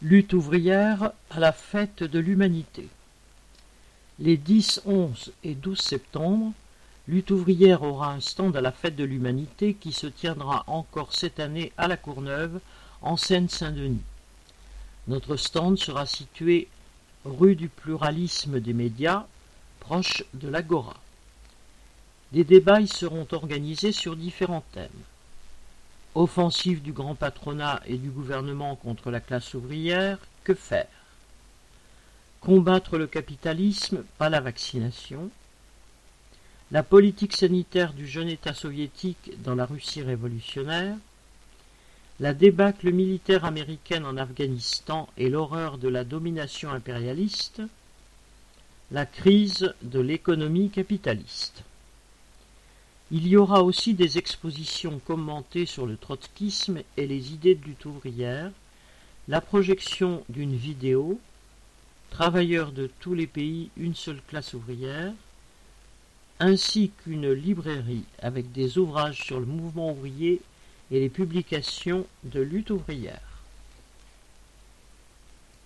Lutte ouvrière à la fête de l'humanité. Les 10, 11 et 12 septembre, Lutte ouvrière aura un stand à la fête de l'humanité qui se tiendra encore cette année à la Courneuve, en Seine-Saint-Denis. Notre stand sera situé rue du pluralisme des médias, proche de l'Agora. Des débats y seront organisés sur différents thèmes. Offensive du grand patronat et du gouvernement contre la classe ouvrière, que faire? Combattre le capitalisme, pas la vaccination? La politique sanitaire du jeune État soviétique dans la Russie révolutionnaire? La débâcle militaire américaine en Afghanistan et l'horreur de la domination impérialiste? La crise de l'économie capitaliste? Il y aura aussi des expositions commentées sur le trotskisme et les idées de lutte ouvrière, la projection d'une vidéo, Travailleurs de tous les pays, une seule classe ouvrière, ainsi qu'une librairie avec des ouvrages sur le mouvement ouvrier et les publications de lutte ouvrière.